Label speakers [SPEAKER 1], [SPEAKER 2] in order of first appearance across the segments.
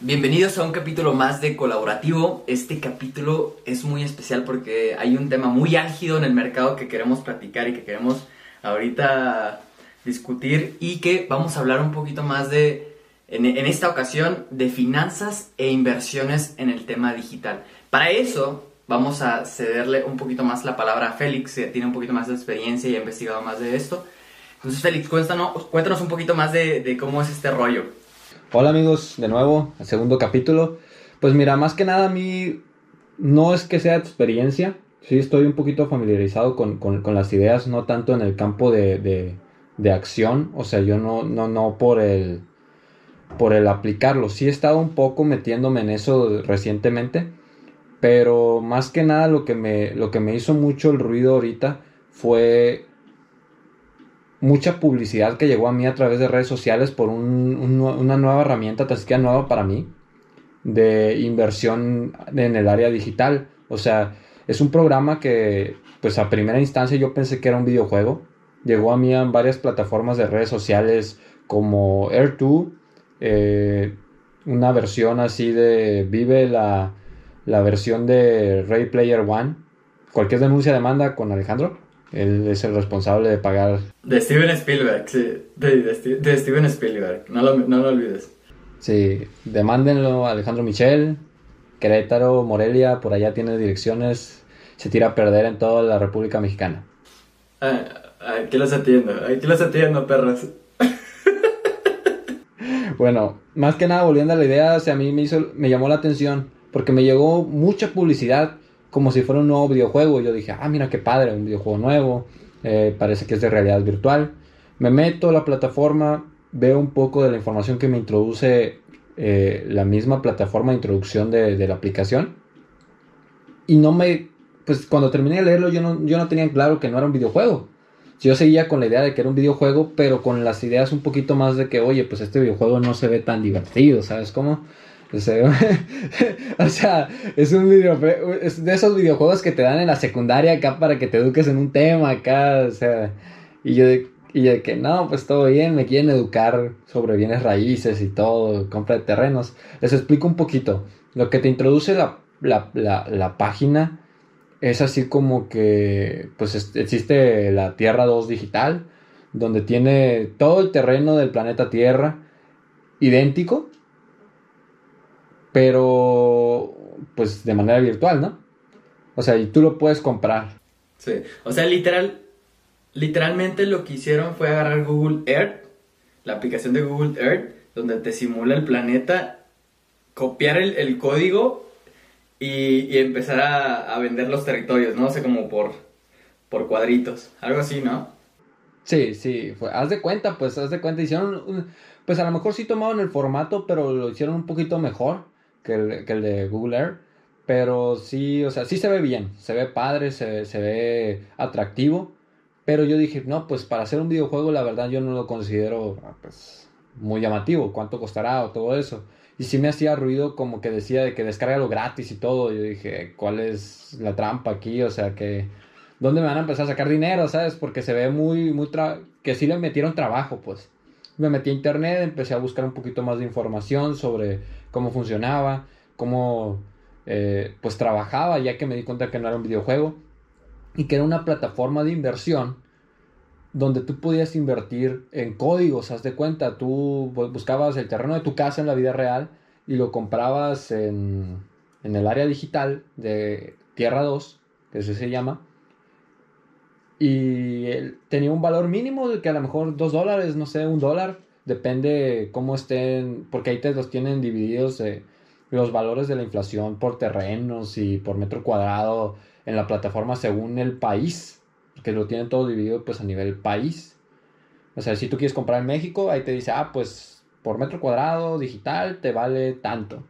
[SPEAKER 1] Bienvenidos a un capítulo más de Colaborativo. Este capítulo es muy especial porque hay un tema muy álgido en el mercado que queremos platicar y que queremos ahorita discutir y que vamos a hablar un poquito más de, en, esta ocasión, de finanzas e inversiones en el tema digital. Para eso vamos a cederle un poquito más la palabra a Félix, que tiene un poquito más de experiencia y ha investigado más de esto. Entonces, Félix, cuéntanos, cuéntanos un poquito más de, de cómo es este rollo.
[SPEAKER 2] Hola amigos, de nuevo, segundo capítulo. Pues mira, más que nada a mí no es que sea experiencia, sí estoy un poquito familiarizado con, las ideas, no tanto en el campo de, acción, o sea, yo no, no, no por el, por el aplicarlo, sí he estado un poco metiéndome en eso recientemente, pero más que nada lo que me, lo que me hizo mucho el ruido ahorita fue mucha publicidad que llegó a mí a través de redes sociales por una nueva herramienta, siquiera nueva para mí, de inversión en el área digital. O sea, es un programa que, pues a primera instancia yo pensé que era un videojuego. Llegó a mí en varias plataformas de redes sociales como Air2, eh, una versión así de Vive la, la versión de Ray Player One. Cualquier denuncia demanda con Alejandro. Él es el responsable de pagar.
[SPEAKER 1] De Steven Spielberg, sí. De, Steven Spielberg, no lo, no lo, olvides.
[SPEAKER 2] Sí, demándenlo Alejandro Michel, Querétaro, Morelia, por allá tiene direcciones. Se tira a perder en toda la República Mexicana.
[SPEAKER 1] Ah, aquí los atiendo, aquí los atiendo, perros.
[SPEAKER 2] bueno, más que nada, volviendo a la idea, o sea, a mí me, hizo, me llamó la atención porque me llegó mucha publicidad como si fuera un nuevo videojuego. Yo dije, ah, mira qué padre, un videojuego nuevo, eh, parece que es de realidad virtual. Me meto a la plataforma, veo un poco de la información que me introduce eh, la misma plataforma de introducción de, la aplicación. Y no me, pues cuando terminé de leerlo yo no, yo no tenía claro que no era un videojuego. Yo seguía con la idea de que era un videojuego, pero con las ideas un poquito más de que, oye, pues este videojuego no se ve tan divertido, ¿sabes cómo? O sea, es un video, es de esos videojuegos que te dan en la secundaria acá para que te eduques en un tema acá, o sea, y yo y de que no, pues todo bien, me quieren educar sobre bienes raíces y todo, compra de terrenos. Les explico un poquito. Lo que te introduce la, la, la, página es así como que, pues existe la Tierra 2 digital, donde tiene todo el terreno del planeta Tierra idéntico pero pues de manera virtual, ¿no? O sea, y tú lo puedes comprar.
[SPEAKER 1] Sí, o sea, literal, literalmente lo que hicieron fue agarrar Google Earth, la aplicación de Google Earth, donde te simula el planeta, copiar el, código y, empezar a, vender los territorios, ¿no? O sea, como por, por cuadritos, algo así, ¿no?
[SPEAKER 2] Sí, sí, haz de cuenta, pues haz de cuenta, hicieron, pues a lo mejor sí tomaron el formato, pero lo hicieron un poquito mejor que el, de Google Earth. Pero sí, o sea, sí se ve bien, se ve padre, se, se ve atractivo. Pero yo dije, no, pues para hacer un videojuego, la verdad yo no lo considero ah, pues, muy llamativo. ¿Cuánto costará o todo eso? Y sí me hacía ruido como que decía de que lo gratis y todo. Yo dije, ¿cuál es la trampa aquí? O sea, que... ¿Dónde me van a empezar a sacar dinero, sabes? Porque se ve muy, muy... que sí le metieron trabajo, pues. Me metí a internet, empecé a buscar un poquito más de información sobre cómo funcionaba, cómo eh, pues trabajaba, ya que me di cuenta que no era un videojuego y que era una plataforma de inversión donde tú podías invertir en códigos, haz de cuenta, tú buscabas el terreno de tu casa en la vida real y lo comprabas en, en el área digital de Tierra 2, que así se llama, y tenía un valor mínimo de que a lo mejor dos dólares, no sé, un dólar, depende cómo estén, porque ahí te los tienen divididos eh, los valores de la inflación por terrenos y por metro cuadrado en la plataforma según el país, que lo tienen todo dividido pues a nivel país. O sea, si tú quieres comprar en México, ahí te dice, ah, pues por metro cuadrado digital te vale tanto.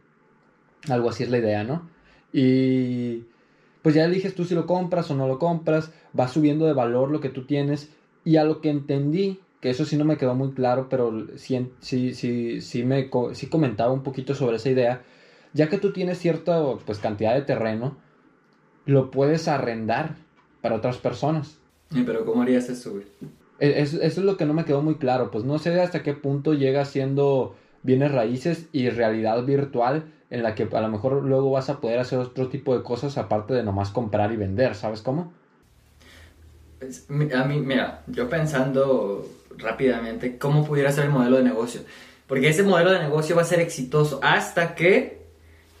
[SPEAKER 2] Algo así es la idea, ¿no? Y pues ya eliges tú si lo compras o no lo compras, va subiendo de valor lo que tú tienes y a lo que entendí que eso sí no me quedó muy claro, pero sí, sí, sí, sí, me, sí comentaba un poquito sobre esa idea. Ya que tú tienes cierta pues, cantidad de terreno, lo puedes arrendar para otras personas.
[SPEAKER 1] pero ¿cómo harías eso,
[SPEAKER 2] e, eso es lo que no me quedó muy claro. Pues no sé hasta qué punto llega siendo bienes raíces y realidad virtual en la que a lo mejor luego vas a poder hacer otro tipo de cosas aparte de nomás comprar y vender, ¿sabes cómo?
[SPEAKER 1] A mí, mira, yo pensando rápidamente cómo pudiera ser el modelo de negocio. Porque ese modelo de negocio va a ser exitoso hasta que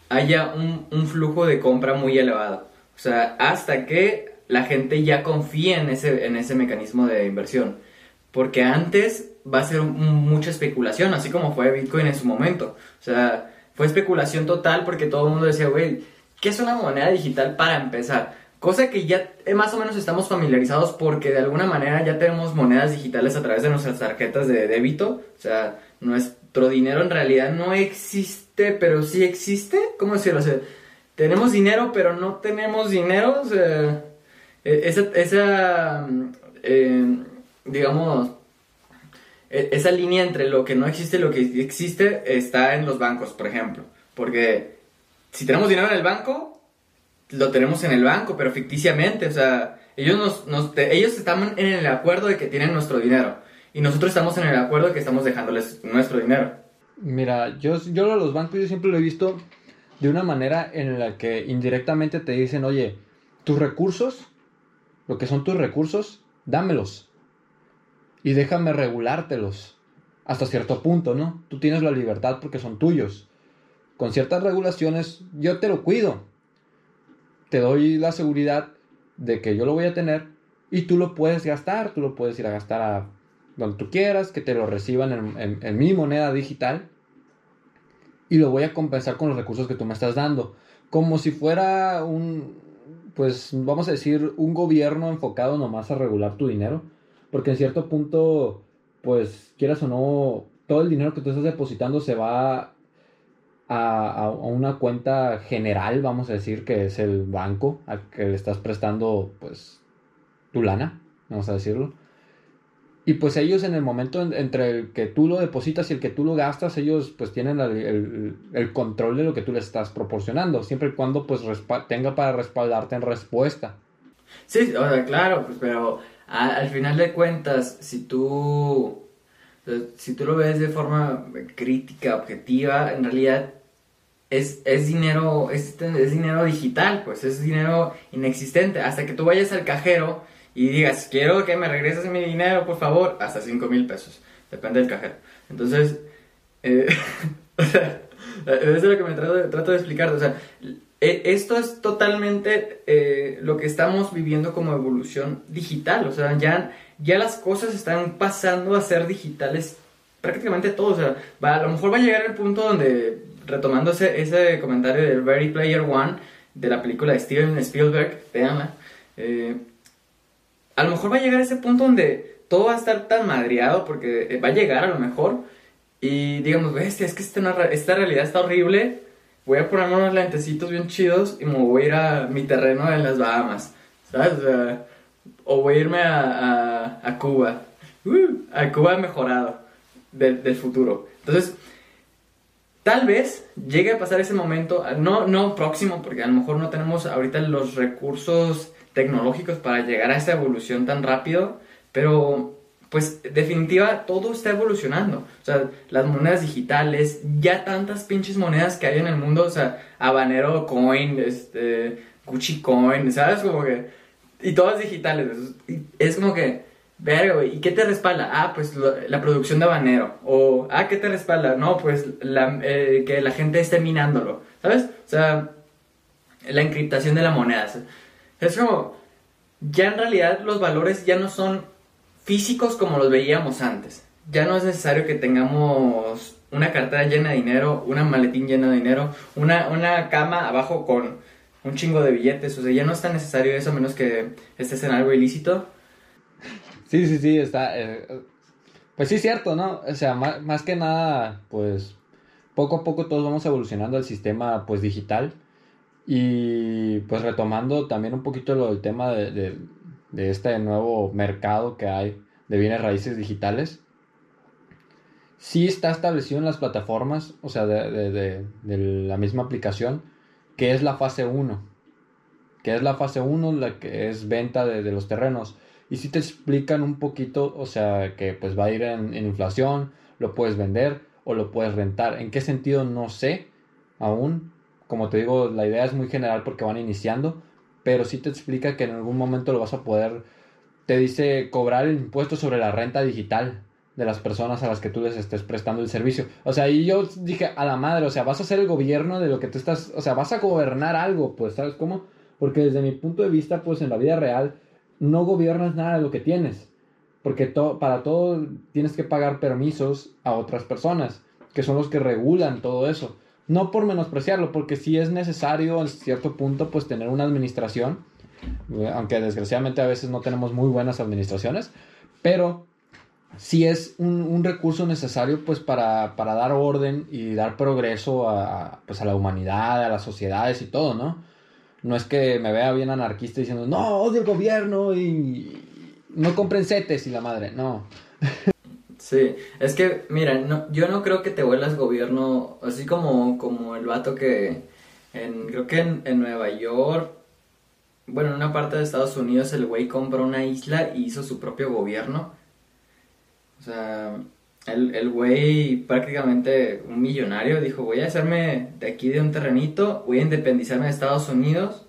[SPEAKER 1] haya un, flujo de compra muy elevado. O sea, hasta que la gente ya confíe en ese, en ese mecanismo de inversión. Porque antes va a ser mucha especulación, así como fue Bitcoin en su momento. O sea, fue especulación total porque todo el mundo decía, güey, ¿qué es una moneda digital para empezar? Cosa que ya eh, más o menos estamos familiarizados porque de alguna manera ya tenemos monedas digitales a través de nuestras tarjetas de débito. O sea, nuestro dinero en realidad no existe, pero sí existe. ¿Cómo decirlo? O sea, tenemos dinero, pero no tenemos dinero. E, esa, esa eh, digamos, e, esa línea entre lo que no existe y lo que existe está en los bancos, por ejemplo. Porque si tenemos dinero en el banco, lo tenemos en el banco, pero ficticiamente. O sea, ellos, nos, ellos están en el acuerdo de que tienen nuestro dinero. Y nosotros estamos en el acuerdo de que estamos dejándoles nuestro dinero.
[SPEAKER 2] Mira, yo, yo a los bancos yo siempre lo he visto de una manera en la que indirectamente te dicen, oye, tus recursos, lo que son tus recursos, dámelos y déjame regulártelos hasta cierto punto, ¿no? Tú tienes la libertad porque son tuyos. Con ciertas regulaciones yo te lo cuido. Te doy la seguridad de que yo lo voy a tener y tú lo puedes gastar, tú lo puedes ir a gastar a donde tú quieras, que te lo reciban en, mi moneda digital y lo voy a compensar con los recursos que tú me estás dando. Como si fuera un, pues vamos a decir, un gobierno enfocado nomás a regular tu dinero porque en cierto punto, pues quieras o no, todo el dinero que tú estás depositando se va a, una cuenta general, vamos a decir, que es el banco al que le estás prestando, pues, tu lana, vamos a decirlo. Y pues ellos en el momento entre el que tú lo depositas y el que tú lo gastas, ellos pues tienen el, control de lo que tú les estás proporcionando, siempre y cuando pues tenga para respaldarte en respuesta.
[SPEAKER 1] Sí, o sea, claro, pues, pero al final de cuentas, si tú, si tú lo ves de forma crítica, objetiva, en realidad es, es dinero, es, es, dinero digital, pues es dinero inexistente. Hasta que tú vayas al cajero y digas, quiero que me regreses mi dinero, por favor, hasta 5 mil pesos. Depende del cajero. Entonces, eh, eso es lo que me trato, trato de explicar. O sea, e, esto es totalmente eh, lo que estamos viviendo como evolución digital. O sea, ya, ya las cosas están pasando a ser digitales prácticamente todo. O sea, va, a lo mejor va a llegar el punto donde, retomando ese, comentario de Very Player One, de la película de Steven Spielberg, veanla, eh, a lo mejor va a llegar ese punto donde todo va a estar tan madreado, porque eh, va a llegar a lo mejor, y digamos, bestia, es que esta, esta realidad está horrible voy a ponerme unos lentecitos bien chidos y me voy a ir a mi terreno en las Bahamas, ¿sabes? O, voy a irme a, a, Cuba, uh, a Cuba mejorado del, del futuro. Entonces, tal vez llegue a pasar ese momento, no, no próximo, porque a lo mejor no tenemos ahorita los recursos tecnológicos para llegar a esa evolución tan rápido, pero pues definitiva todo está evolucionando. O sea, las monedas digitales, ya tantas pinches monedas que hay en el mundo, o sea, Habanero Coin, este, Gucci Coin, ¿sabes? Como que, y todas digitales. Es como que, verga, güey, ¿y qué te respalda? Ah, pues la producción de Habanero. O, ah, ¿qué te respalda? No, pues la, eh, que la gente esté minándolo, ¿sabes? O sea, la encriptación de la moneda. Es como, ya en realidad los valores ya no son físicos como los veíamos antes. Ya no es necesario que tengamos una cartera llena de dinero, una maletín llena de dinero, una, una cama abajo con un chingo de billetes. O sea, ya no es tan necesario eso a menos que estés en algo ilícito.
[SPEAKER 2] Sí, sí, sí, está. Eh, pues sí, es cierto, ¿no? O sea, más, que nada, pues poco a poco todos vamos evolucionando al sistema pues digital. Y pues retomando también un poquito lo del tema de, de este nuevo mercado que hay de bienes raíces digitales, sí está establecido en las plataformas, o sea, de, la misma aplicación, que es la fase 1, que es la fase 1, la que es venta de, los terrenos. Y si te explican un poquito, o sea, que pues va a ir en, inflación, lo puedes vender, o lo puedes rentar. ¿En qué sentido? No sé aún. Como te digo, la idea es muy general porque van iniciando, pero sí te explica que en algún momento lo vas a poder, te dice cobrar el impuesto sobre la renta digital de las personas a las que tú les estés prestando el servicio. O sea, y yo dije, a la madre, o sea, vas a ser el gobierno de lo que tú estás, o sea, vas a gobernar algo, pues, ¿sabes cómo? Porque desde mi punto de vista, pues en la vida real, no gobiernas nada de lo que tienes. Porque para todo tienes que pagar permisos a otras personas, que son los que regulan todo eso. No por menospreciarlo, porque sí es necesario en cierto punto, pues tener una administración, eh, aunque desgraciadamente a veces no tenemos muy buenas administraciones, pero sí es un, recurso necesario pues para, dar orden y dar progreso a, pues, a la humanidad, a las sociedades y todo, ¿no? No es que me vea bien anarquista diciendo, no, odio el gobierno y no compren setes y la madre, no.
[SPEAKER 1] Sí, es que, mira, no, yo no creo que te vuelas gobierno, así como, como el vato que, en, creo que en, en Nueva York, bueno, en una parte de Estados Unidos el güey compró una isla y hizo su propio gobierno o sea, el, güey prácticamente un millonario dijo, voy a hacerme de aquí de un terrenito, voy a independizarme de Estados Unidos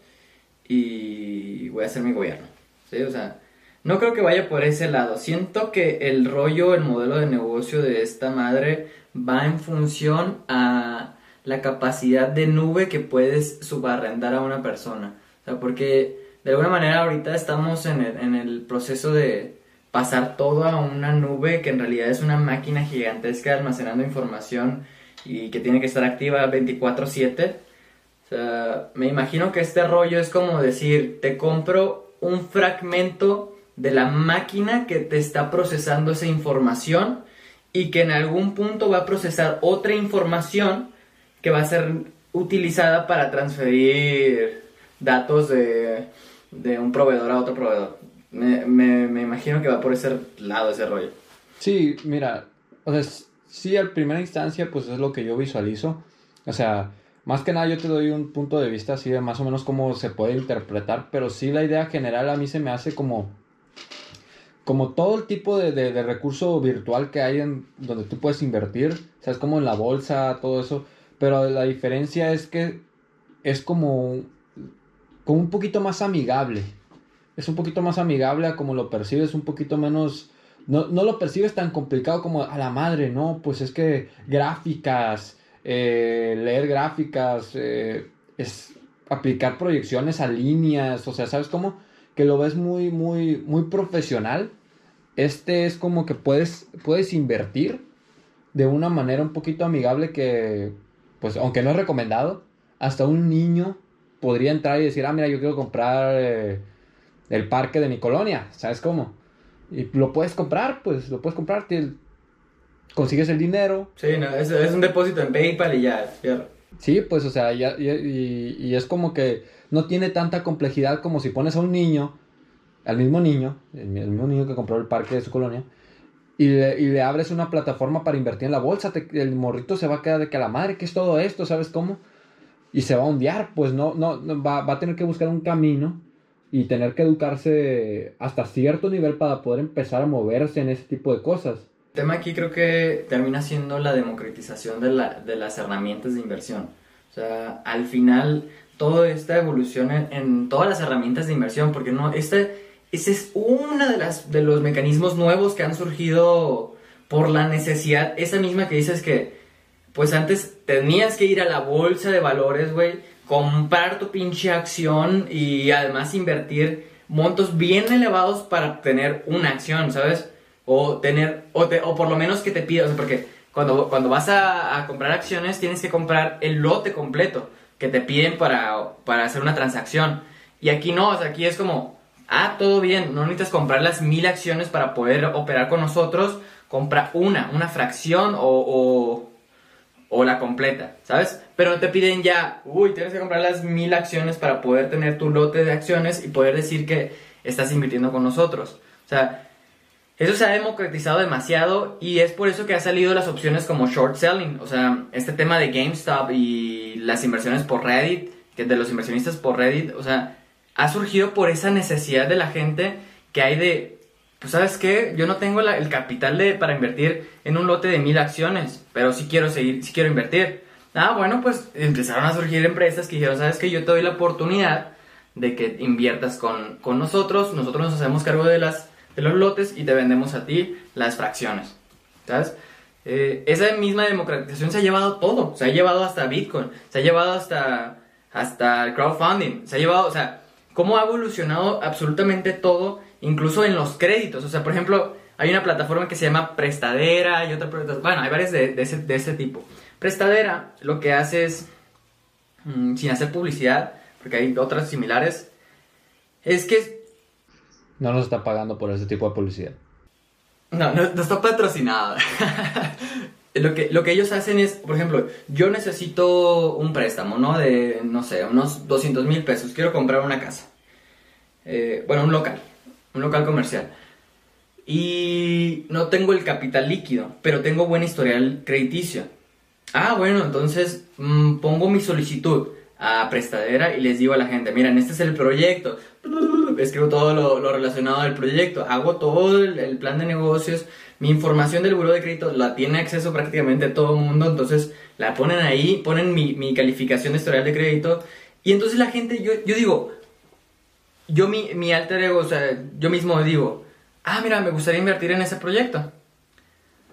[SPEAKER 1] y voy a hacer mi gobierno. ¿Sí? O sea, no creo que vaya por ese lado. Siento que el rollo, el modelo de negocio de esta madre va en función a la capacidad de nube que puedes subarrendar a una persona. O sea, porque de alguna manera ahorita estamos en en el proceso de, pasar todo a una nube que en realidad es una máquina gigantesca almacenando información y que tiene que estar activa 24/7. O sea, me imagino que este rollo es como decir, te compro un fragmento de la máquina que te está procesando esa información y que en algún punto va a procesar otra información que va a ser utilizada para transferir datos de, de un proveedor a otro proveedor. Me, me, me, imagino que va por ese lado ese rollo.
[SPEAKER 2] Sí, mira, o sea, sí, a primera instancia, pues es lo que yo visualizo. O sea, más que nada yo te doy un punto de vista así de más o menos cómo se puede interpretar, pero sí la idea general a mí se me hace como como todo el tipo de, de, recurso virtual que hay en donde tú puedes invertir, o sea, es como en la bolsa, todo eso, pero la diferencia es que es como, como un poquito más amigable es un poquito más amigable a como lo percibes, un poquito menos... No, lo percibes tan complicado como a la madre, ¿no? Pues es que gráficas, eh, leer gráficas, eh, es aplicar proyecciones a líneas, o sea, ¿sabes cómo? Que lo ves muy, muy, muy profesional. Este es como que puedes, puedes invertir de una manera un poquito amigable que, pues, aunque no es recomendado, hasta un niño podría entrar y decir, ah, mira, yo quiero comprar... Eh, el parque de mi colonia, ¿sabes cómo? Y lo puedes comprar, pues lo puedes comprar, consigues el dinero.
[SPEAKER 1] Sí, no, es, un depósito en PayPal y ya,
[SPEAKER 2] Sí, pues o sea, ya, y, es como que no tiene tanta complejidad como si pones a un niño, al mismo niño, el, mismo niño que compró el parque de su colonia, y le, abres una plataforma para invertir en la bolsa, el morrito se va a quedar de que a la madre, ¿qué es todo esto? ¿Sabes cómo? Y se va a ondear, pues no, no, va, va a tener que buscar un camino y tener que educarse hasta cierto nivel para poder empezar a moverse en ese tipo de cosas.
[SPEAKER 1] El tema aquí creo que termina siendo la democratización de, la, de las herramientas de inversión. O sea, al final, toda esta evolución en, todas las herramientas de inversión, porque no, este, ese es uno de, las, de los mecanismos nuevos que han surgido por la necesidad, esa misma que dices que, pues antes tenías que ir a la bolsa de valores, güey, comprar tu pinche acción y además invertir montos bien elevados para tener una acción, ¿sabes? O tener, o, o por lo menos que te pidas, porque cuando, cuando vas a, comprar acciones tienes que comprar el lote completo que te piden para, para hacer una transacción. Y aquí no, o sea, aquí es como, ah, todo bien, no necesitas comprar las mil acciones para poder operar con nosotros, compra una, una fracción o o la completa, ¿sabes? Pero te piden ya, uy, tienes que comprar las mil acciones para poder tener tu lote de acciones y poder decir que estás invirtiendo con nosotros. O sea, eso se ha democratizado demasiado y es por eso que ha salido las opciones como short selling. O sea, este tema de GameStop y las inversiones por Reddit, que de los inversionistas por Reddit, o sea, ha surgido por esa necesidad de la gente que hay de pues sabes qué, yo no tengo el capital de, para invertir en un lote de mil acciones, pero sí quiero seguir, sí quiero invertir. Ah, bueno, pues empezaron a surgir empresas que dijeron, sabes qué, yo te doy la oportunidad de que inviertas con, con nosotros, nosotros nos hacemos cargo de, las, de los lotes y te vendemos a ti las fracciones. ¿Sabes? Eh, esa misma democratización se ha llevado todo, se ha llevado hasta Bitcoin, se ha llevado hasta, hasta el crowdfunding, se ha llevado, o sea, cómo ha evolucionado absolutamente todo, incluso en los créditos. O sea, por ejemplo, hay una plataforma que se llama Prestadera y otra, bueno, hay varias de, de ese, tipo. Prestadera lo que hace es, mm, sin hacer publicidad, porque hay otras similares, es que...
[SPEAKER 2] No nos está pagando por ese tipo de publicidad.
[SPEAKER 1] No, no, está patrocinado. lo, que, lo que ellos hacen es, por ejemplo, yo necesito un préstamo, ¿no? De, no sé, unos 200 mil pesos. Quiero comprar una casa. Eh, bueno, un local. Un local comercial. Y no tengo el capital líquido, pero tengo buen historial crediticio. Ah, bueno, entonces mm, pongo mi solicitud a prestadera y les digo a la gente, miren, este es el proyecto, escribo todo lo, relacionado al proyecto, hago todo el, plan de negocios, mi información del buro de crédito la tiene acceso prácticamente todo el mundo, entonces la ponen ahí, ponen mi, calificación de historial de crédito. Y entonces la gente, yo, yo digo, yo mi, mi alter ego, o sea, yo mismo digo, ah, mira, me gustaría invertir en ese proyecto.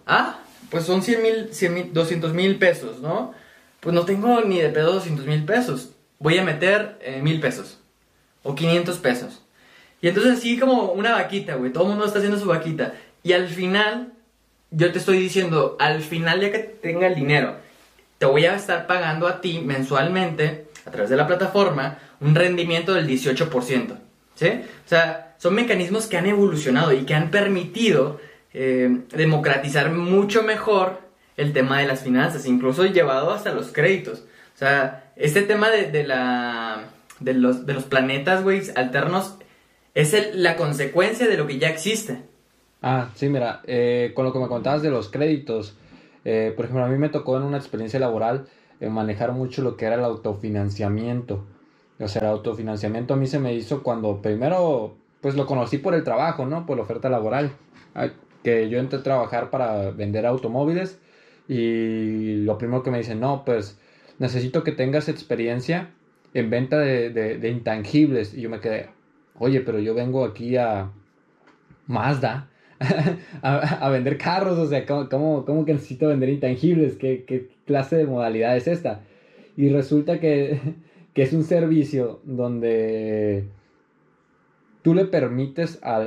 [SPEAKER 1] Ah, pues son 100 mil, 200 mil pesos, ¿no? pues no tengo ni de pedo 200 mil pesos. Voy a meter eh, mil pesos o 500 pesos. Y entonces así como una vaquita, güey. Todo el mundo está haciendo su vaquita. Y al final, yo te estoy diciendo, al final ya que tenga el dinero, te voy a estar pagando a ti mensualmente, a través de la plataforma, un rendimiento del 18%. ¿Sí? O sea, son mecanismos que han evolucionado y que han permitido eh, democratizar mucho mejor el tema de las finanzas, incluso llevado hasta los créditos. O sea, este tema de, la, de, los, de los planetas, güey, alternos, es la consecuencia de lo que ya existe.
[SPEAKER 2] Ah, sí, mira, eh, con lo que me contabas de los créditos, eh, por ejemplo, a mí me tocó en una experiencia laboral manejar mucho lo que era el autofinanciamiento. O sea, el autofinanciamiento a mí se me hizo cuando primero, pues lo conocí por el trabajo, ¿no? Por la oferta laboral. Que yo entré a trabajar para vender automóviles y lo primero que me dicen, no, pues necesito que tengas experiencia en venta de, intangibles. Y yo me quedé, oye, pero yo vengo aquí a Mazda a, vender carros, o sea, ¿cómo, cómo, que necesito vender intangibles? ¿Qué, ¿Qué, clase de modalidad es esta? Y resulta que, que es un servicio donde tú le permites a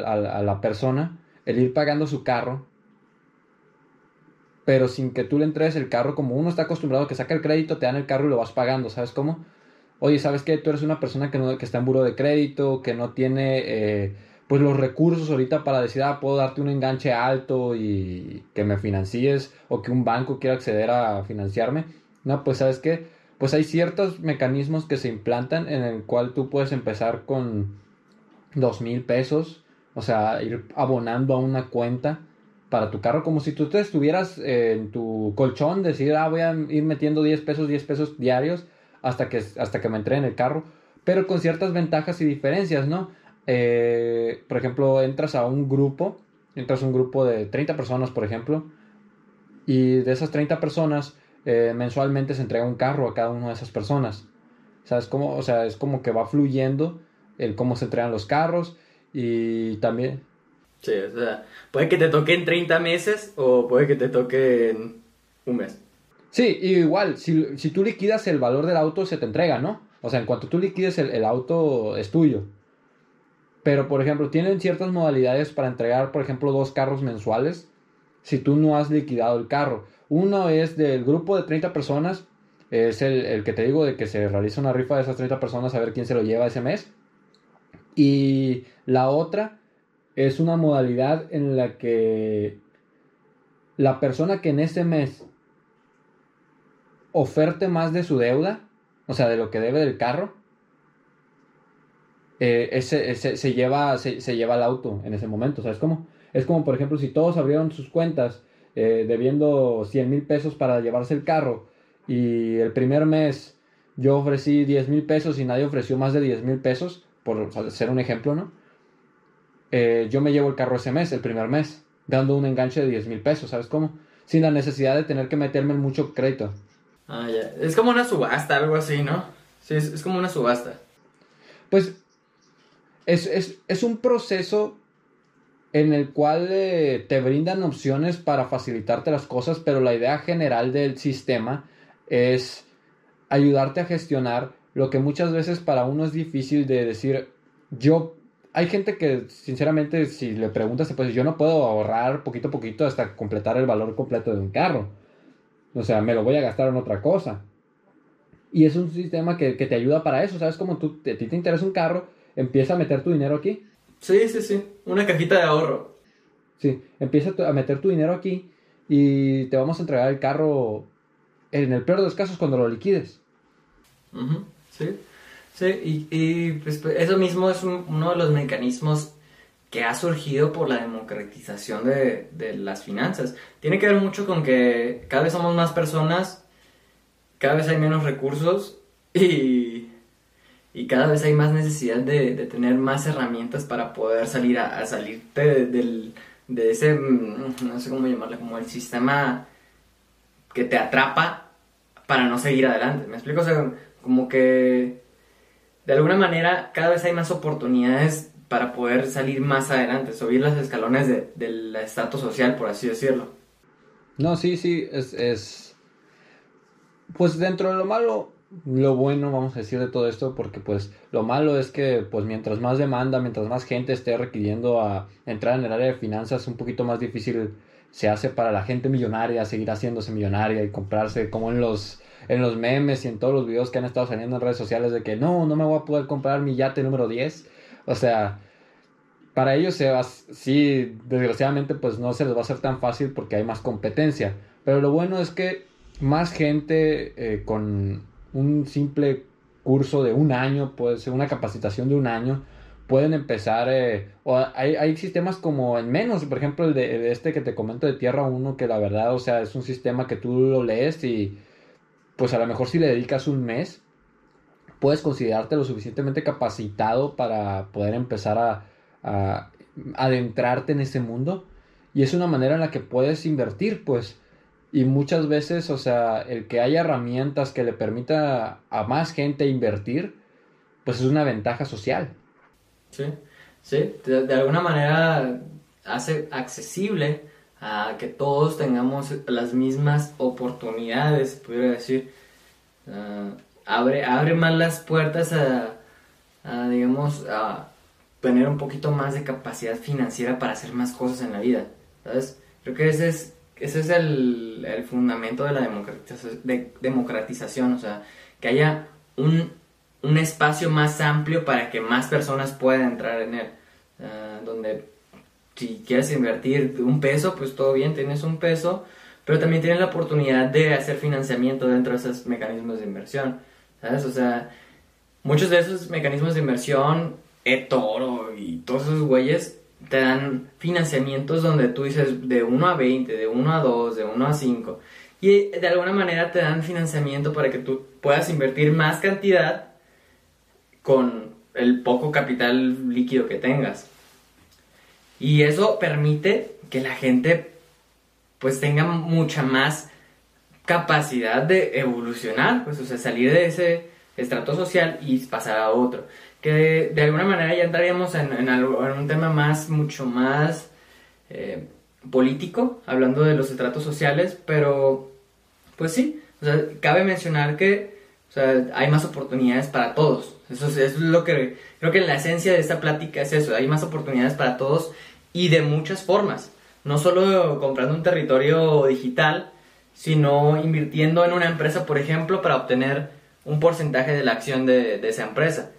[SPEAKER 2] la persona el ir pagando su carro pero sin que tú le entregues el carro, como uno está acostumbrado que saca el crédito, te dan el carro y lo vas pagando, ¿sabes cómo? Oye, ¿sabes qué? Tú eres una persona que, no, que está en buro de crédito, que no tiene eh, pues los recursos ahorita para decir, ah, puedo darte un enganche alto y que me financies, o que un banco quiera acceder a financiarme. No, pues ¿sabes qué? Pues hay ciertos mecanismos que se implantan en el cual tú puedes empezar con dos mil pesos, o sea, ir abonando a una cuenta para tu carro, como si tú te estuvieras en tu colchón, decir, ah, voy a ir metiendo 10 pesos, 10 pesos diarios hasta que, hasta que me entre en el carro, pero con ciertas ventajas y diferencias, ¿no? Eh, por ejemplo, entras a un grupo, entras a un grupo de 30 personas, por ejemplo, y de esas 30 personas, eh, mensualmente se entrega un carro a cada una de esas personas. ¿Sabes cómo? O sea, es como que va fluyendo el cómo se entregan los carros y también
[SPEAKER 1] Sí, o sea, puede que te toque en 30 meses o puede que te toque en un mes.
[SPEAKER 2] Sí, igual, si, si tú liquidas el valor del auto, se te entrega, ¿no? O sea, en cuanto tú liquides el, el auto, es tuyo. Pero, por ejemplo, tienen ciertas modalidades para entregar, por ejemplo, dos carros mensuales si tú no has liquidado el carro. Uno es del grupo de 30 personas, es el, el, que te digo de que se realiza una rifa de esas 30 personas a ver quién se lo lleva ese mes. Y la otra es una modalidad en la que la persona que en ese mes oferte más de su deuda, o sea, de lo que debe del carro, eh, ese, se, lleva, se, lleva el auto en ese momento, ¿sabes cómo? Es como, por ejemplo, si todos abrieron sus cuentas eh, debiendo 100 mil pesos para llevarse el carro y el primer mes yo ofrecí 10 mil pesos y nadie ofreció más de 10 mil pesos, por ser un ejemplo, ¿no? eh, yo me llevo el carro ese mes, el primer mes, dando un enganche de 10 mil pesos, ¿sabes cómo? Sin la necesidad de tener que meterme en mucho crédito.
[SPEAKER 1] Ah, ya. Es como una subasta, algo así, ¿no? Sí, es, como una subasta.
[SPEAKER 2] Pues es, es, un proceso en el cual eh, te brindan opciones para facilitarte las cosas, pero la idea general del sistema es ayudarte a gestionar lo que muchas veces para uno es difícil de decir, yo, hay gente que sinceramente si le preguntas, pues yo no puedo ahorrar poquito a poquito hasta completar el valor completo de un carro. O sea, me lo voy a gastar en otra cosa. Y es un sistema que, te ayuda para eso, ¿sabes? Como tú, a ti te interesa un carro, empieza a meter tu dinero aquí.
[SPEAKER 1] Sí, sí, sí, una cajita de ahorro.
[SPEAKER 2] Sí, empieza a meter tu dinero aquí y te vamos a entregar el carro en el peor de los casos cuando lo liquides.
[SPEAKER 1] Sí, sí, y, pues, pues, eso mismo es uno de los mecanismos que ha surgido por la democratización de, de, las finanzas. Tiene que ver mucho con que cada vez somos más personas, cada vez hay menos recursos y, y cada vez hay más necesidad de, de tener más herramientas para poder salir a, a salirte de, de ese, mm, no sé cómo llamarle, como el sistema que te atrapa para no seguir adelante. ¿Me explico? O sea, como que de alguna manera cada vez hay más oportunidades para poder salir más adelante, subir los escalones de, del estatus social, por así decirlo.
[SPEAKER 2] No, sí, sí, es, es... Pues dentro de lo malo, lo bueno, vamos a decir, de todo esto, porque pues lo malo es que pues mientras más demanda, mientras más gente esté requiriendo a entrar en el área de finanzas, un poquito más difícil se hace para la gente millonaria seguir haciéndose millonaria y comprarse como en los en los memes y en todos los videos que han estado saliendo en redes sociales de que no, no me voy a poder comprar mi yate número 10. O sea, para ellos se va, sí, desgraciadamente pues no se les va a hacer tan fácil porque hay más competencia. Pero lo bueno es que más gente eh, con un simple curso de un año, puede ser una capacitación de un año, pueden empezar, eh, o hay, hay, sistemas como en menos, por ejemplo el de, este que te comento de Tierra 1, que la verdad, o sea, es un sistema que tú lo lees y pues a lo mejor si le dedicas un mes, puedes considerarte lo suficientemente capacitado para poder empezar a, adentrarte en ese mundo. Y es una manera en la que puedes invertir, pues. Y muchas veces, o sea, el que haya herramientas que le permita a más gente invertir, pues es una ventaja social.
[SPEAKER 1] Sí, sí, de, alguna manera hace accesible a que todos tengamos las mismas oportunidades, pudiera decir. Ah, abre, abre más las puertas a, digamos, a tener un poquito más de capacidad financiera para hacer más cosas en la vida, ¿sabes? Creo que ese es, ese es el, el fundamento de la democratización, de, democratización, o sea, que haya un, un espacio más amplio para que más personas puedan entrar en él, ah, donde si quieres invertir un peso, pues todo bien, tienes un peso, pero también tienes la oportunidad de hacer financiamiento dentro de esos mecanismos de inversión, ¿sabes? O sea, muchos de esos mecanismos de inversión, eToro y todos esos güeyes, te dan financiamientos donde tú dices de 1 a 20, de 1 a 2, de 1 a 5. Y de alguna manera te dan financiamiento para que tú puedas invertir más cantidad con el poco capital líquido que tengas. Y eso permite que la gente pues tenga mucha más capacidad de evolucionar, pues o sea, salir de ese estrato social y pasar a otro. Que de, alguna manera ya entraríamos en, un tema más, mucho más eh, político, hablando de los estratos sociales, pero pues sí, cabe mencionar que hay más oportunidades para todos. Eso es, lo que creo que la esencia de esta plática es eso, hay más oportunidades para todos y de muchas formas. No solo comprando un territorio digital, sino invirtiendo en una empresa, por ejemplo, para obtener un porcentaje de la acción de, esa empresa.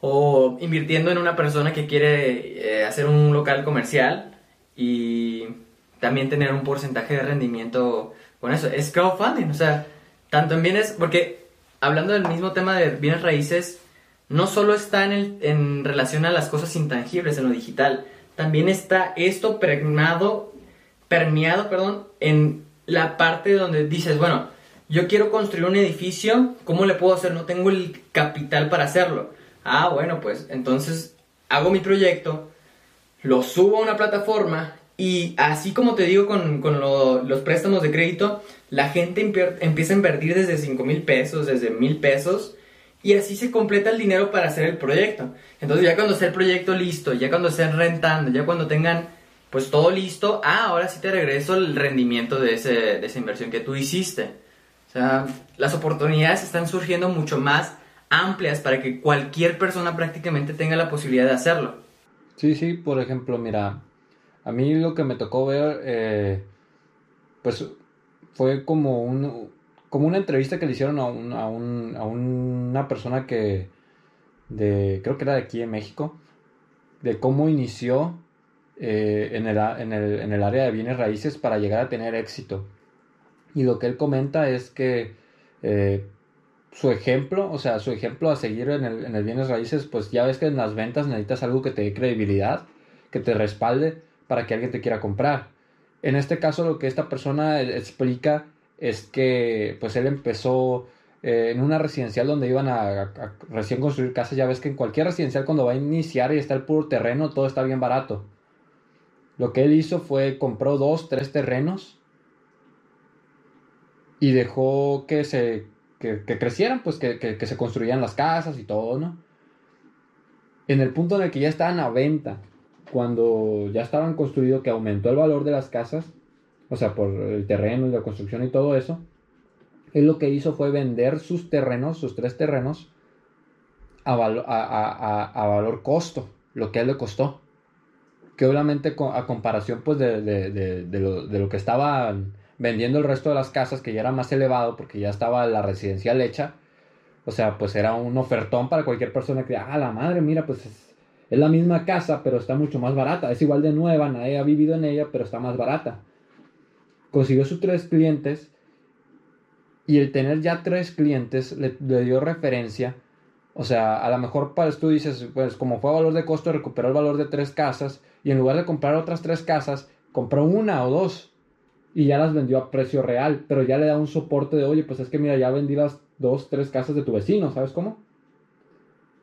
[SPEAKER 1] O invirtiendo en una persona que quiere eh, hacer un local comercial y también tener un porcentaje de rendimiento con eso. Es crowdfunding, o sea, tanto en bienes, porque hablando del mismo tema de bienes raíces, no solo está en, el, en relación a las cosas intangibles, en lo digital, también está esto permeado, perdón, en la parte donde dices, bueno, yo quiero construir un edificio, ¿cómo le puedo hacer? No tengo el capital para hacerlo. Ah, bueno, pues entonces hago mi proyecto, lo subo a una plataforma y así como te digo con, con los préstamos de crédito, la gente empieza a invertir desde 5 mil pesos, desde mil pesos, y así se completa el dinero para hacer el proyecto. Entonces ya cuando esté el proyecto listo, ya cuando estén rentando, ya cuando tengan pues todo listo, ah, ahora sí te regreso el rendimiento de, ese, de esa inversión que tú hiciste. O sea, las oportunidades están surgiendo mucho más amplias para que cualquier persona prácticamente tenga la posibilidad de hacerlo.
[SPEAKER 2] Sí, sí, por ejemplo, mira, a mí lo que me tocó ver, eh, pues fue como un, como una entrevista que le hicieron a, un, a, un, a una persona que, de, creo que era de aquí en México, de cómo inició eh, en, el, en, el, en, el, área de bienes raíces para llegar a tener éxito. Y lo que él comenta es que eh, su ejemplo, o sea, su ejemplo a seguir en el, en el bienes raíces, pues ya ves que en las ventas necesitas algo que te dé credibilidad, que te respalde para que alguien te quiera comprar. En este caso lo que esta persona explica es que pues él empezó eh, en una residencial donde iban a, recién construir casas. Ya ves que en cualquier residencial cuando va a iniciar y está el puro terreno, todo está bien barato. Lo que él hizo fue compró dos, tres terrenos y dejó que se que, crecieran, pues que, que, se construían las casas y todo, ¿no? En el punto en el que ya estaban a venta, cuando ya estaban construidos, que aumentó el valor de las casas, o sea, por el terreno y la construcción y todo eso, él lo que hizo fue vender sus terrenos, sus tres terrenos, a, valor costo, lo que a él le costó. Que obviamente a comparación pues de, lo, que estaban vendiendo el resto de las casas, que ya era más elevado porque ya estaba la residencial hecha, o sea, pues era un ofertón para cualquier persona que, ah, la madre, mira, pues es, es la misma casa, pero está mucho más barata. Es igual de nueva, nadie ha vivido en ella, pero está más barata consiguió sus tres clientes y el tener ya tres clientes le, dio referencia. O sea, a lo mejor para tú dices, pues como fue a valor de costo, recuperó el valor de tres casas y en lugar de comprar otras tres casas, compró una o dos y ya las vendió a precio real, pero ya le da un soporte de, oye, pues es que mira, ya vendí las dos, tres casas de tu vecino, ¿sabes cómo?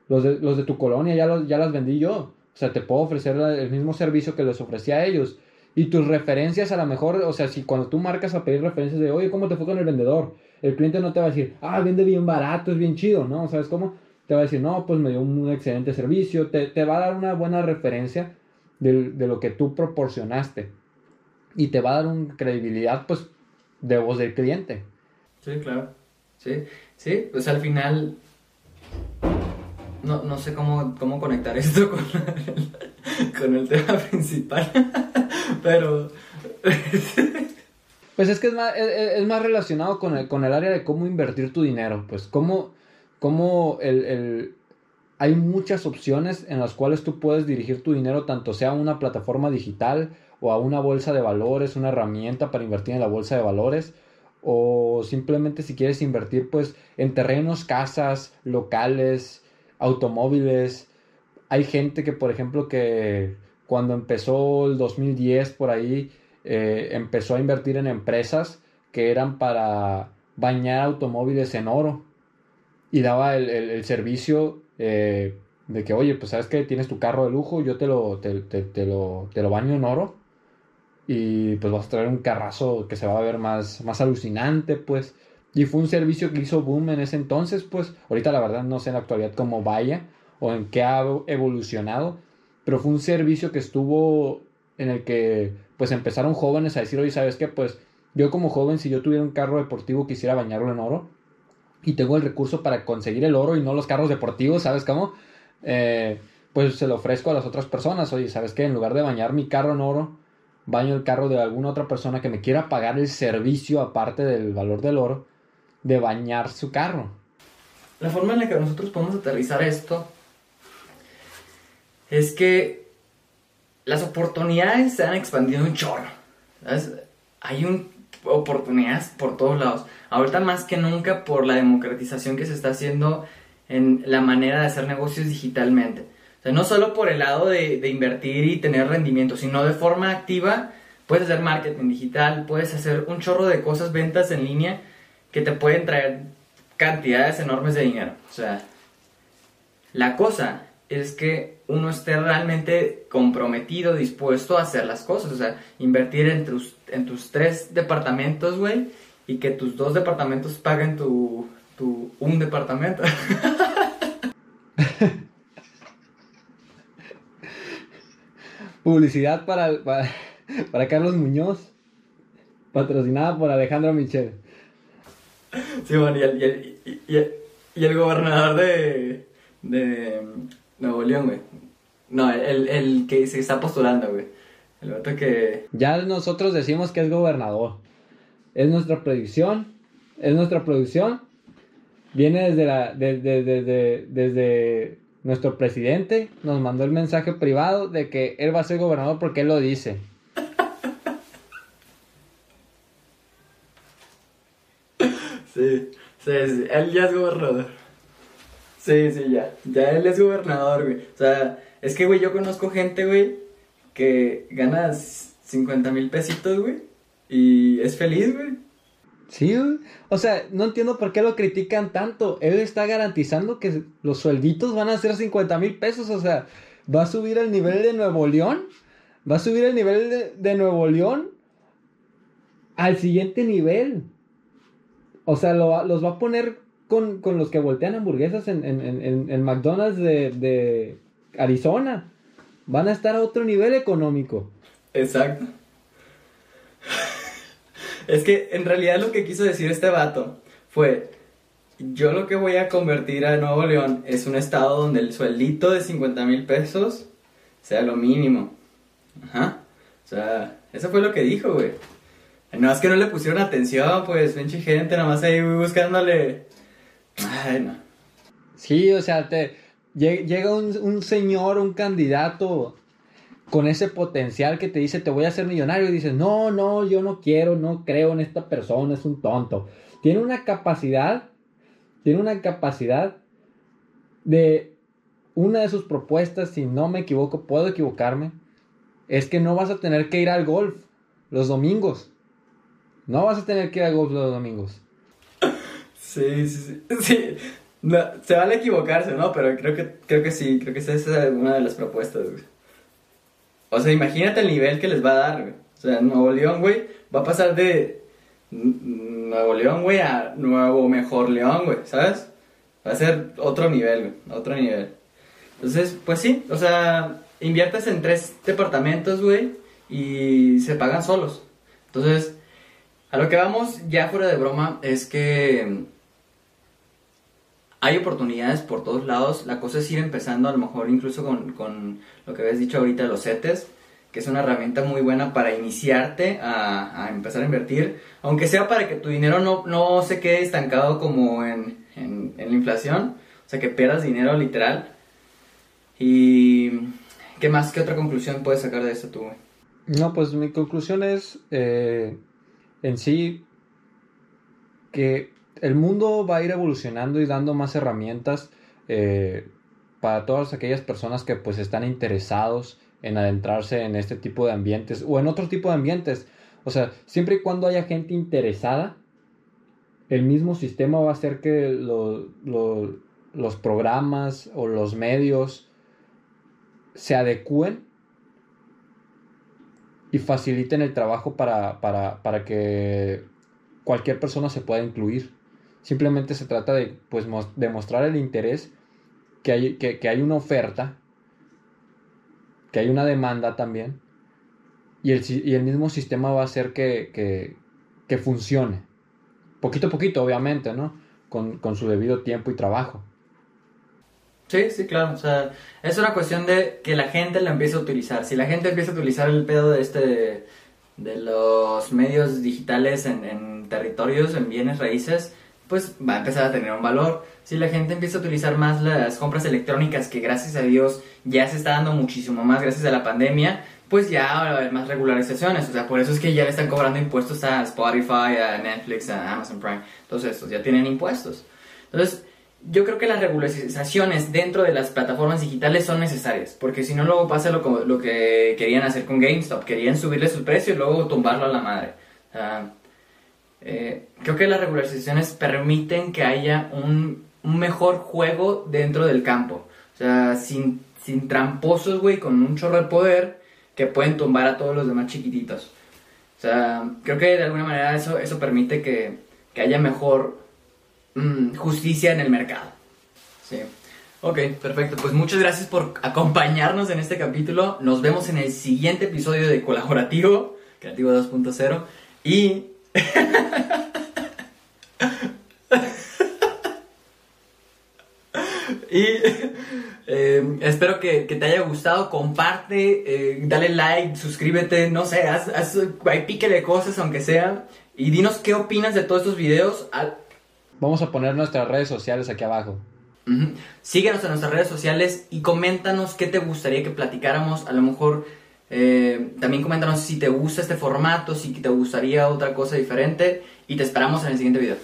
[SPEAKER 2] Los de, los de tu colonia ya, ya las vendí yo. O sea, te puedo ofrecer el mismo servicio que les ofrecí a ellos y tus referencias a lo mejor, o sea, si cuando tú marcas a pedir referencias de, oye, ¿cómo te fue con el vendedor? El cliente no te va a decir, ah, vende bien barato, es bien chido, ¿no? ¿Sabes cómo? Te va a decir, no, pues me dio un excelente servicio, te, te va a dar una buena referencia de, de, lo que tú proporcionaste. Y te va a dar una credibilidad, pues, de voz del cliente.
[SPEAKER 1] Sí, claro. Sí, sí, pues al final no, no sé cómo, cómo conectar esto con el, con el tema principal, pero...
[SPEAKER 2] pues es que es más, es, más relacionado con el, con el área de cómo invertir tu dinero, pues cómo, cómo el, el, hay muchas opciones en las cuales tú puedes dirigir tu dinero, tanto sea a una plataforma digital o a una bolsa de valores, una herramienta para invertir en la bolsa de valores, o simplemente si quieres invertir pues en terrenos, casas, locales, automóviles. Hay gente que, por ejemplo, que cuando empezó el 2010 por ahí, eh, empezó a invertir en empresas que eran para bañar automóviles en oro y daba el, servicio eh, de que, oye, pues sabes que tienes tu carro de lujo, yo te lo, te, lo, te lo baño en oro y pues vas a traer un carrazo que se va a ver más, más alucinante, pues. Y fue un servicio que hizo boom en ese entonces, pues ahorita la verdad no sé en la actualidad cómo vaya o en qué ha evolucionado, pero fue un servicio que estuvo en el que pues empezaron jóvenes a decir, oye, ¿sabes qué? Pues yo como joven, si yo tuviera un carro deportivo quisiera bañarlo en oro y tengo el recurso para conseguir el oro y no los carros deportivos, ¿sabes cómo? Eh, pues se lo ofrezco a las otras personas, oye, ¿sabes qué? En lugar de bañar mi carro en oro, baño el carro de alguna otra persona que me quiera pagar el servicio aparte del valor del oro de bañar su carro.
[SPEAKER 1] La forma en la que nosotros podemos aterrizar esto es que las oportunidades se han expandido un chorro. Hay un, oportunidades por todos lados. Ahorita más que nunca por la democratización que se está haciendo en la manera de hacer negocios digitalmente. O sea, no solo por el lado de invertir y tener rendimiento, sino de forma activa puedes hacer marketing digital, puedes hacer un chorro de cosas, ventas en línea que te pueden traer cantidades enormes de dinero. O sea, la cosa es que uno esté realmente comprometido, dispuesto a hacer las cosas. O sea, invertir en tus, en tus tres departamentos, güey, y que tus dos departamentos paguen tu, tu un departamento.
[SPEAKER 2] Publicidad para, para, Carlos Muñoz, patrocinada por Alejandro Michel.
[SPEAKER 1] Sí, bueno, y el, y el, gobernador de, de Nuevo León, güey. No, el, el que se está postulando, güey. El otro que...
[SPEAKER 2] Ya nosotros decimos que es gobernador. Es nuestra predicción. Es nuestra producción. Viene desde la... Desde, desde, desde nuestro presidente nos mandó el mensaje privado de que él va a ser gobernador porque él lo dice.
[SPEAKER 1] Sí, sí, sí, él ya es gobernador. Sí, sí, ya, ya él es gobernador, güey. O sea, es que, güey, yo conozco gente, güey, que gana 50 mil pesitos, güey, y es feliz, güey.
[SPEAKER 2] Sí, o sea, no entiendo por qué lo critican tanto. Él está garantizando que los suelditos van a ser 50 mil pesos, o sea, va a subir el nivel de Nuevo León, va a subir el nivel de, Nuevo León al siguiente nivel. O sea, los va a poner con, los que voltean hamburguesas en, en, McDonald's de, de Arizona. Van a estar a otro nivel económico.
[SPEAKER 1] Exacto. Es que en realidad lo que quiso decir este vato fue, yo lo que voy a convertir a Nuevo León es un estado donde el sueldito de 50 mil pesos sea lo mínimo. Ajá. O sea, eso fue lo que dijo, güey. No es que no le pusieron atención, pues, pinche gente, nada más ahí buscándole. Ay, no.
[SPEAKER 2] Sí, o sea, te, llega un, un señor, un candidato con ese potencial que te dice te voy a hacer millonario y dices, no, no, yo no quiero, no creo en esta persona, es un tonto. Tiene una capacidad, tiene una capacidad de una de sus propuestas, si no me equivoco, puedo equivocarme, es que no vas a tener que ir al golf los domingos. No vas a tener que ir al golf los domingos.
[SPEAKER 1] Sí, sí, sí. sí. se vale equivocarse, ¿no? Pero creo que, creo que sí, creo que esa es una de las propuestas, o sea, imagínate el nivel que les va a dar, güey. O sea, Nuevo León, güey, va a pasar de Nuevo León, güey, a Nuevo Mejor León, güey, ¿sabes? Va a ser otro nivel, güey, otro nivel. Entonces, pues sí, o sea, inviertes en tres departamentos, güey, y se pagan solos. Entonces, a lo que vamos, ya fuera de broma, es que hay oportunidades por todos lados. La cosa es ir empezando, a lo mejor incluso con, con lo que habías dicho ahorita, los CETES, que es una herramienta muy buena para iniciarte a, a, empezar a invertir, aunque sea para que tu dinero no, no se quede estancado como en, en, la inflación, o sea, que pierdas dinero literal. ¿Y qué más, qué otra conclusión puedes sacar de esto tú?
[SPEAKER 2] No, pues mi conclusión es eh, en sí que el mundo va a ir evolucionando y dando más herramientas eh, para todas aquellas personas que pues están interesados en adentrarse en este tipo de ambientes o en otro tipo de ambientes. O sea, siempre y cuando haya gente interesada, el mismo sistema va a hacer que los programas o los medios se adecúen y faciliten el trabajo para, para que cualquier persona se pueda incluir. Simplemente se trata de pues, demostrar el interés, que hay, que, hay una oferta, que hay una demanda también, y el, y el mismo sistema va a hacer que, que, funcione. Poquito a poquito, obviamente, ¿no? Con, con, su debido tiempo y trabajo.
[SPEAKER 1] Sí, sí, claro. O sea, es una cuestión de que la gente la empiece a utilizar. Si la gente empieza a utilizar el pedo de este de los medios digitales en, en territorios, en bienes raíces, pues va a empezar a tener un valor. Si la gente empieza a utilizar más las compras electrónicas, que gracias a Dios ya se está dando muchísimo más gracias a la pandemia, pues ya va a haber más regularizaciones. O sea, por eso es que ya le están cobrando impuestos a Spotify, a Netflix, a Amazon Prime. Todos estos ya tienen impuestos. Entonces, yo creo que las regularizaciones dentro de las plataformas digitales son necesarias, porque si no luego pasa lo, lo que querían hacer con GameStop, querían subirle su precio y luego tumbarlo a la madre. Eh, creo que las regularizaciones permiten que haya un, mejor juego dentro del campo. O sea, sin, sin tramposos, güey, con un chorro de poder que pueden tumbar a todos los demás chiquititos. O sea, creo que de alguna manera eso, eso permite que, que haya mejor mm, justicia en el mercado. Sí. Ok, perfecto. Pues muchas gracias por acompañarnos en este capítulo. Nos vemos en el siguiente episodio de Colaborativo, Creativo 2.0. Y... y eh, espero que, te haya gustado. Comparte, eh, dale like, suscríbete, no sé, haz, haz píquele cosas aunque sea. Y dinos qué opinas de todos estos videos.
[SPEAKER 2] Vamos a poner nuestras redes sociales aquí abajo.
[SPEAKER 1] Síguenos en nuestras redes sociales y coméntanos qué te gustaría que platicáramos. A lo mejor eh, también coméntanos si te gusta este formato, si te gustaría otra cosa diferente. Y te esperamos en el siguiente video.